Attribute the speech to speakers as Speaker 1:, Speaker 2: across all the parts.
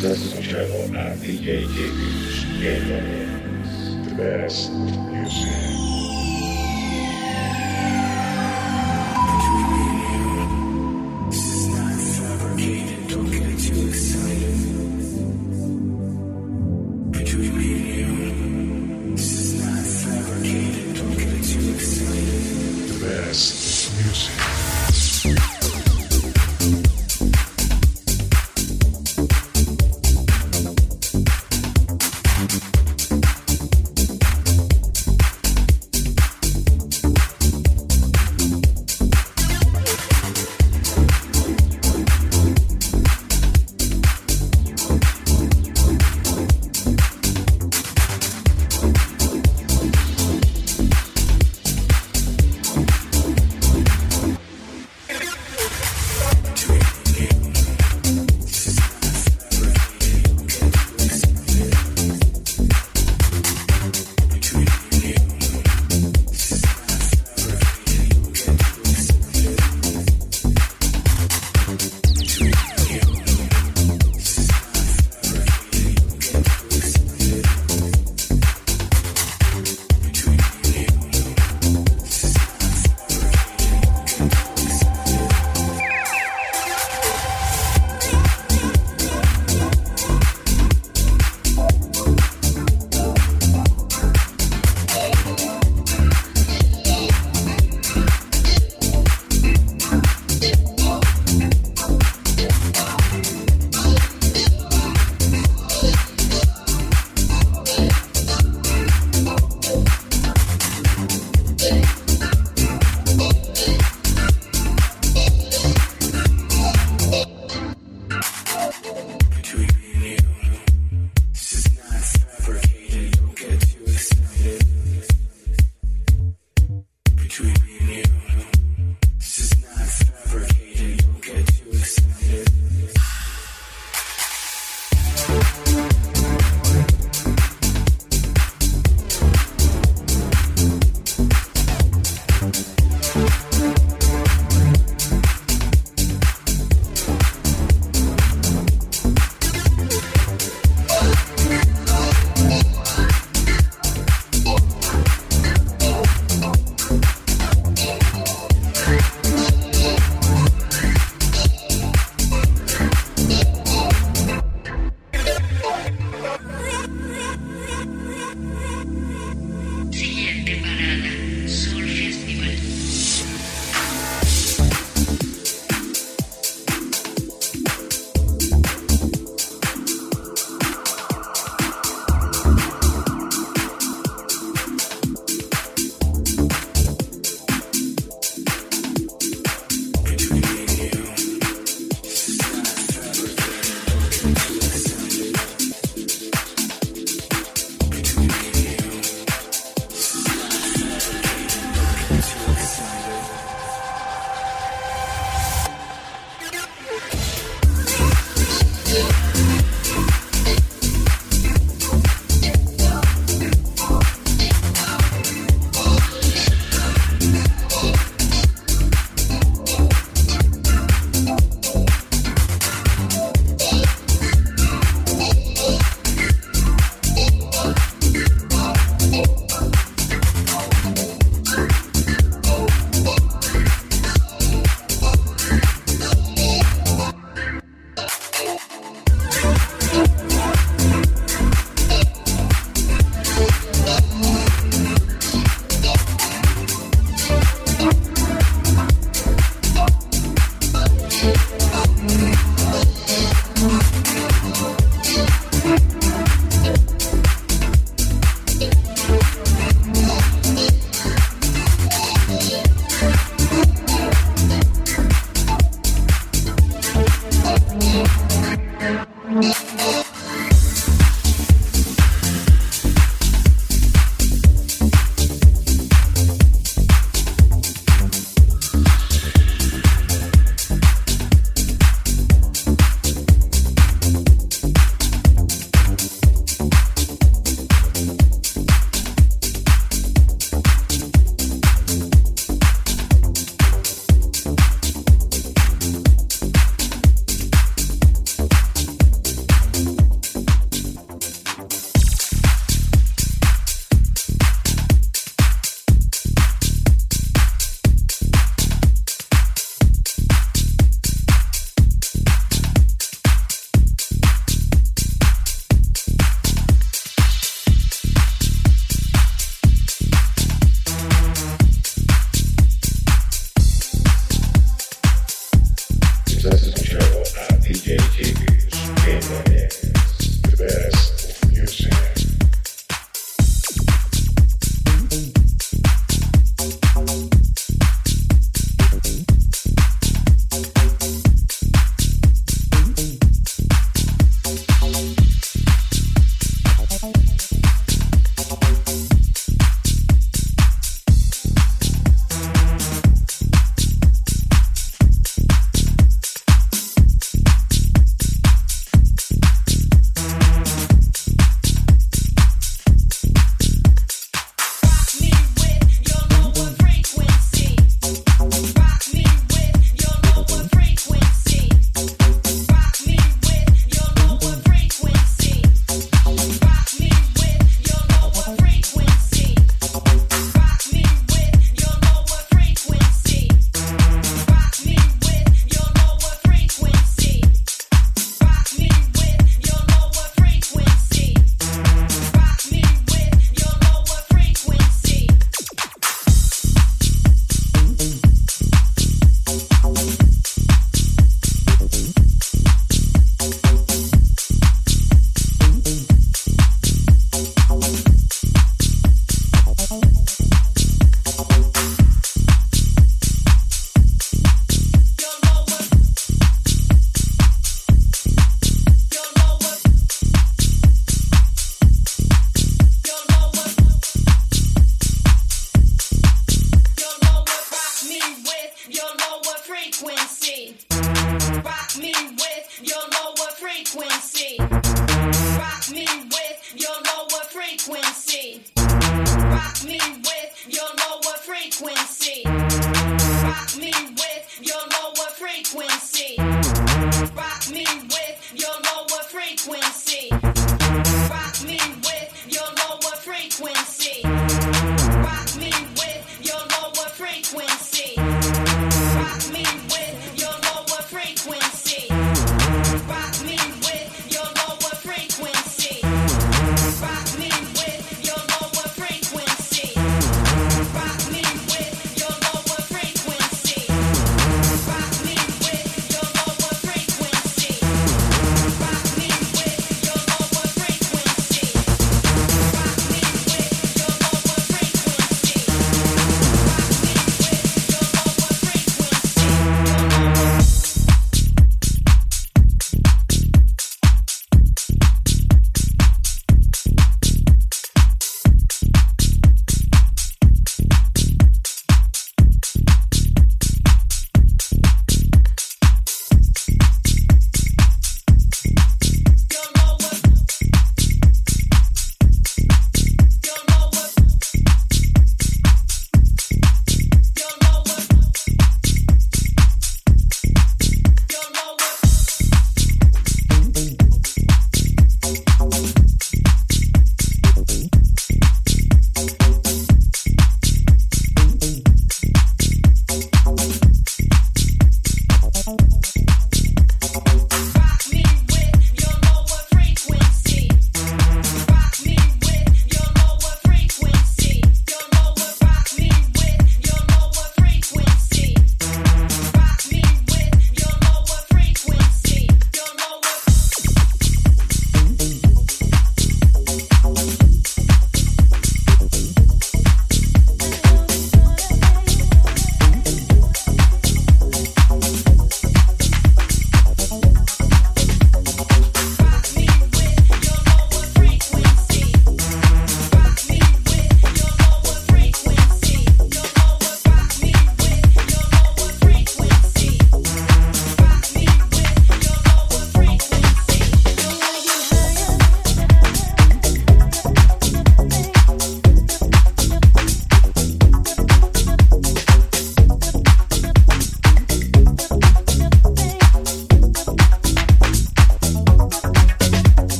Speaker 1: Sucesso channel at DJ Gibbs. Game The best music.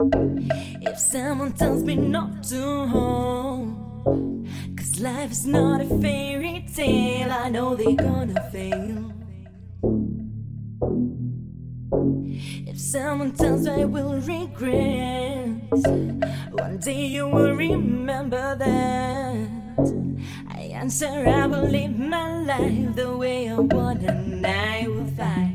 Speaker 2: If someone tells me not to home, cause life is not a fairy tale, I know they're gonna fail. If someone tells I will regret, one day you will remember that answer. I will live my life the way I want, and I will fight.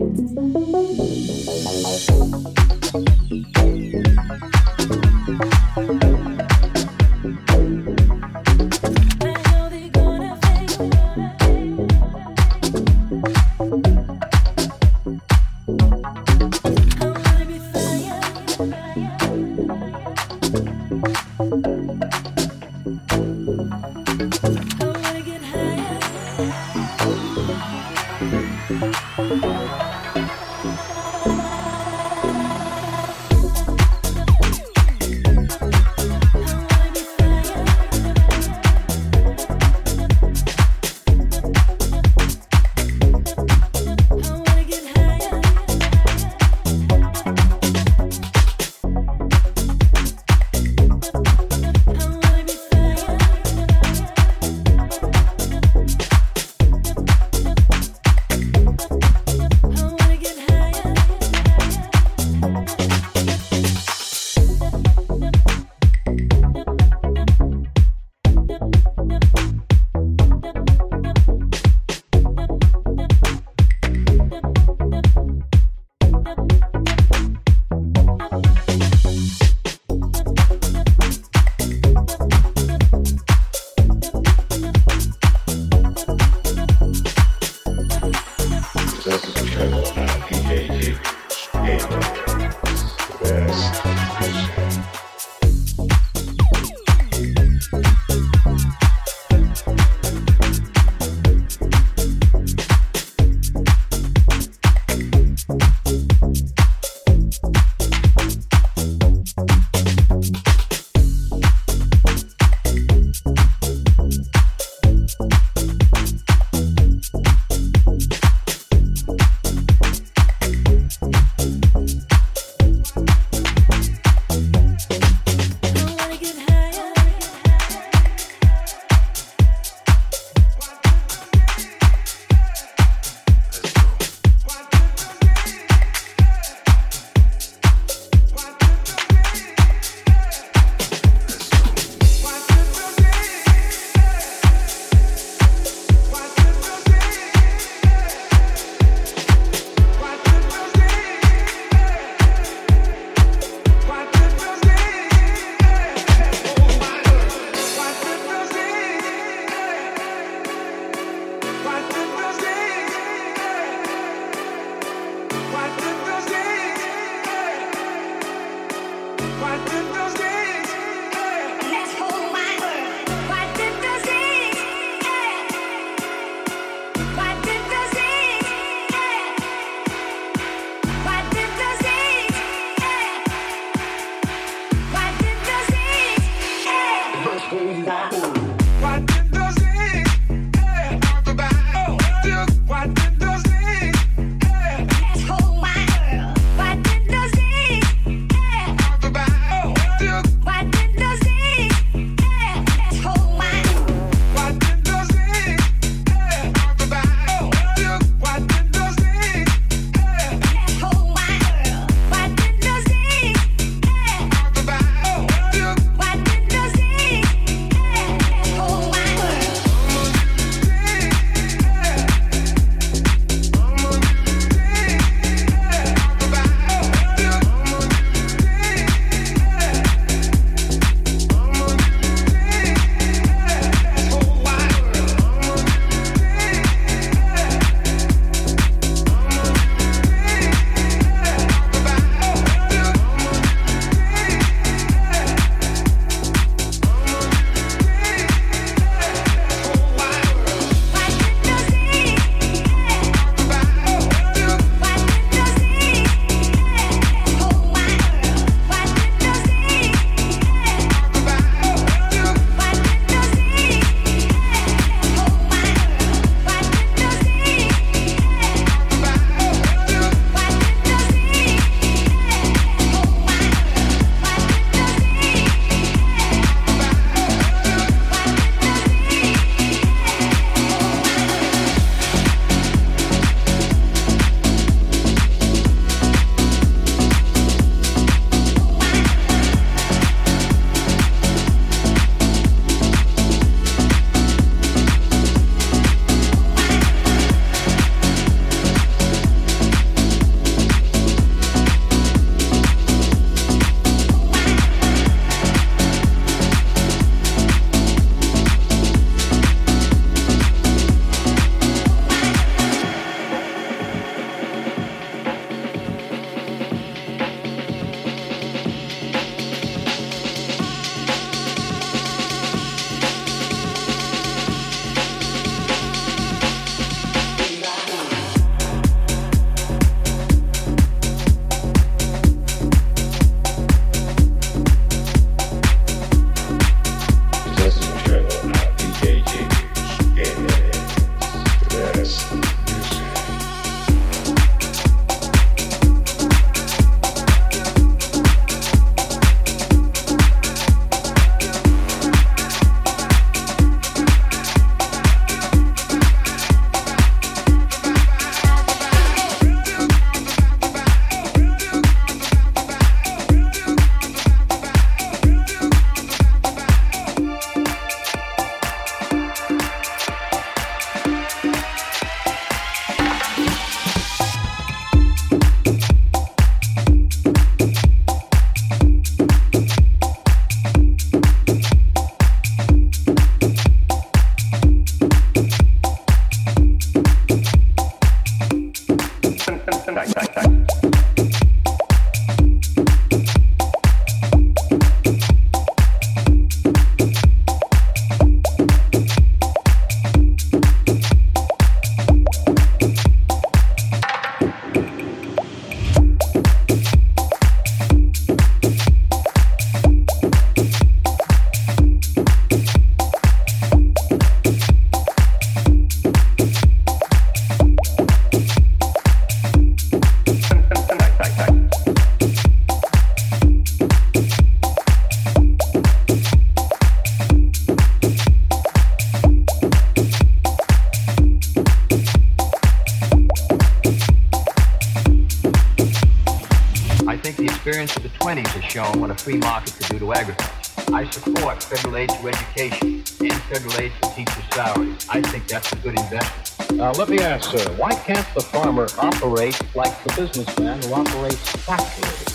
Speaker 3: Yes, sir. Why can't the farmer operate like the businessman who operates factories?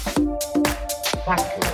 Speaker 3: Factories.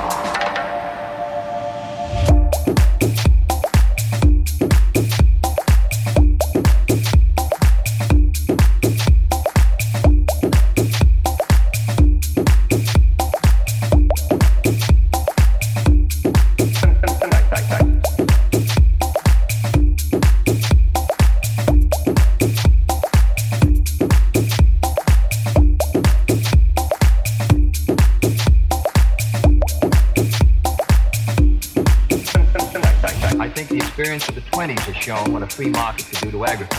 Speaker 4: shown what a free market could do to agriculture.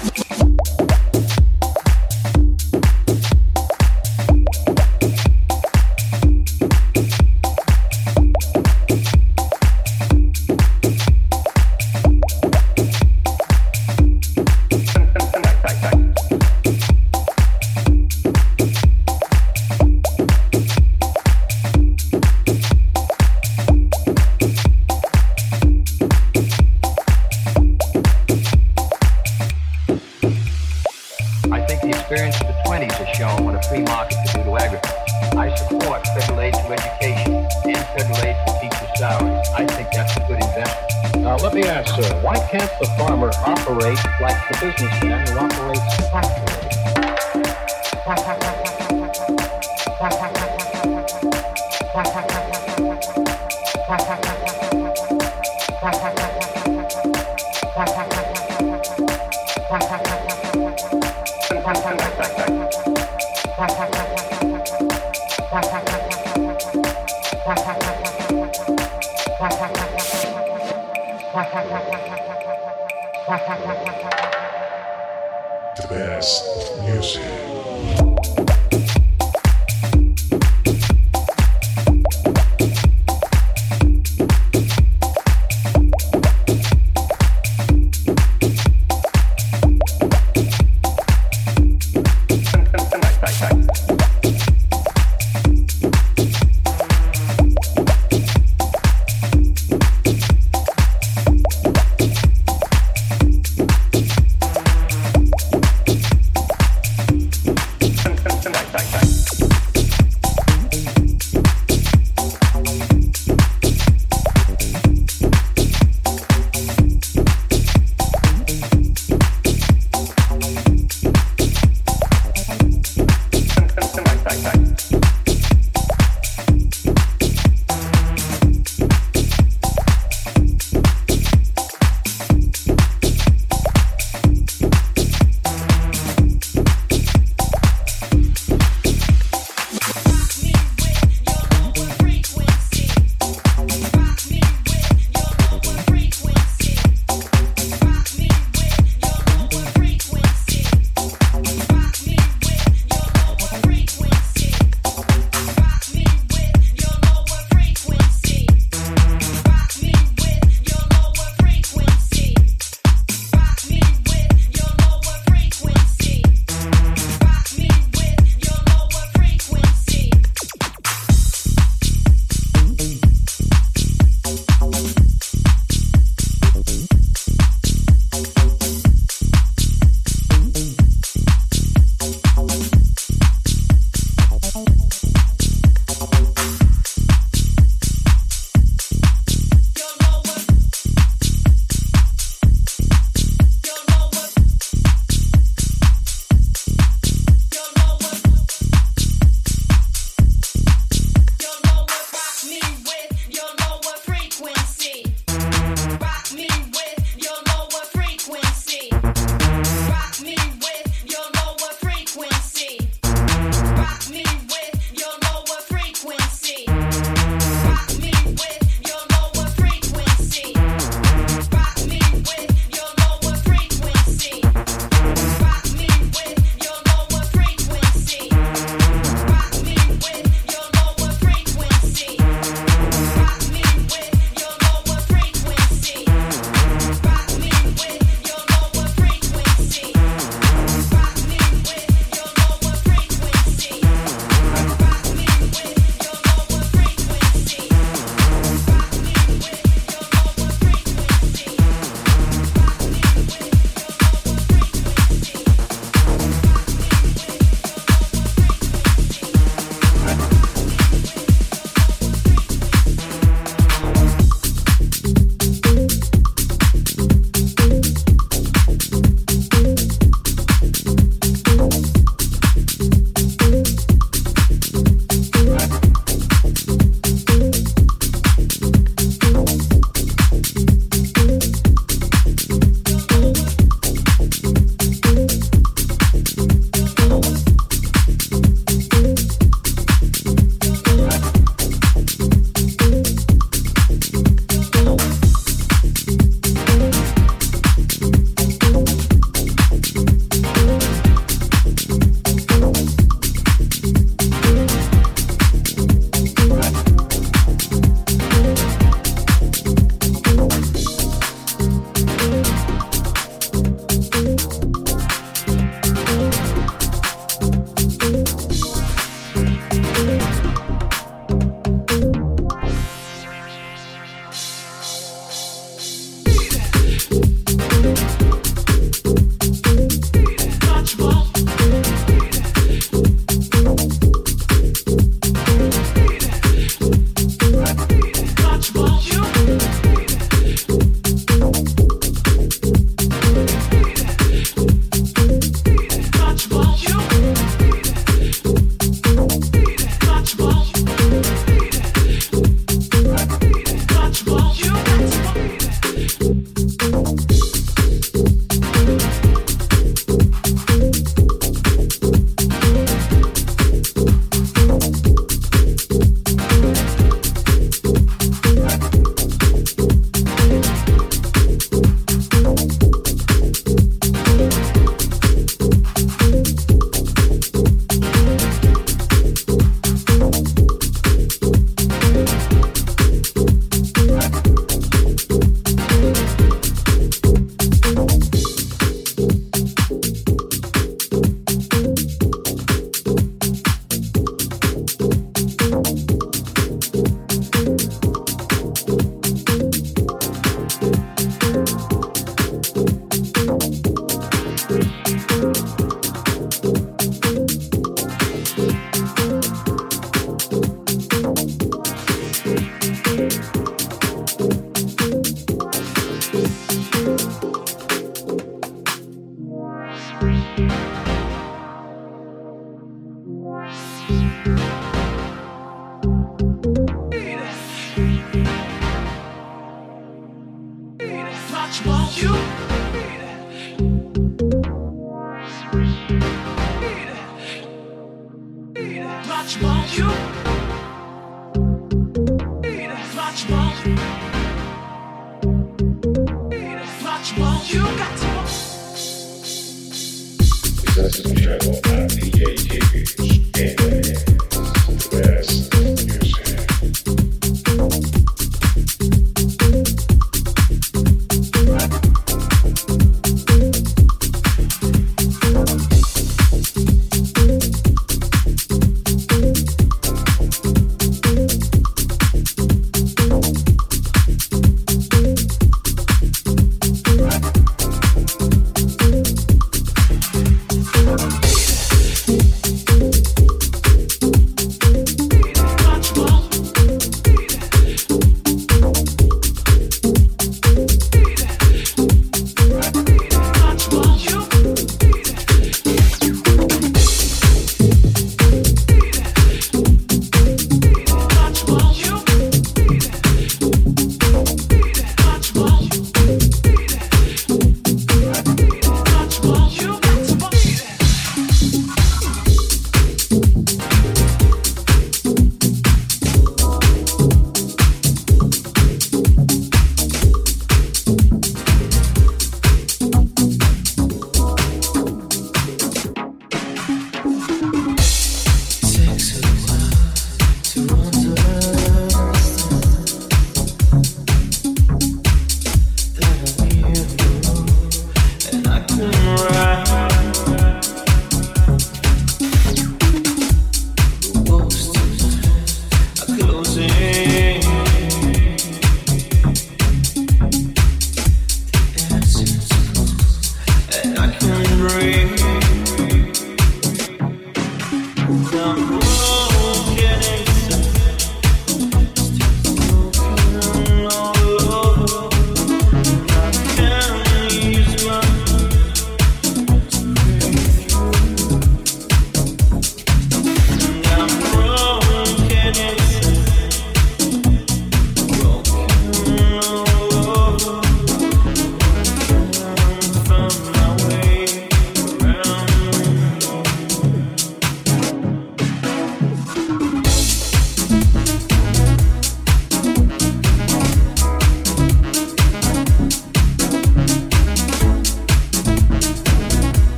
Speaker 4: The
Speaker 1: best music.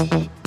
Speaker 5: Mm-hmm.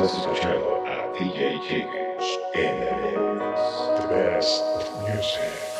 Speaker 5: Estás escuchando a DJ Jiggers en
Speaker 1: The Best Music.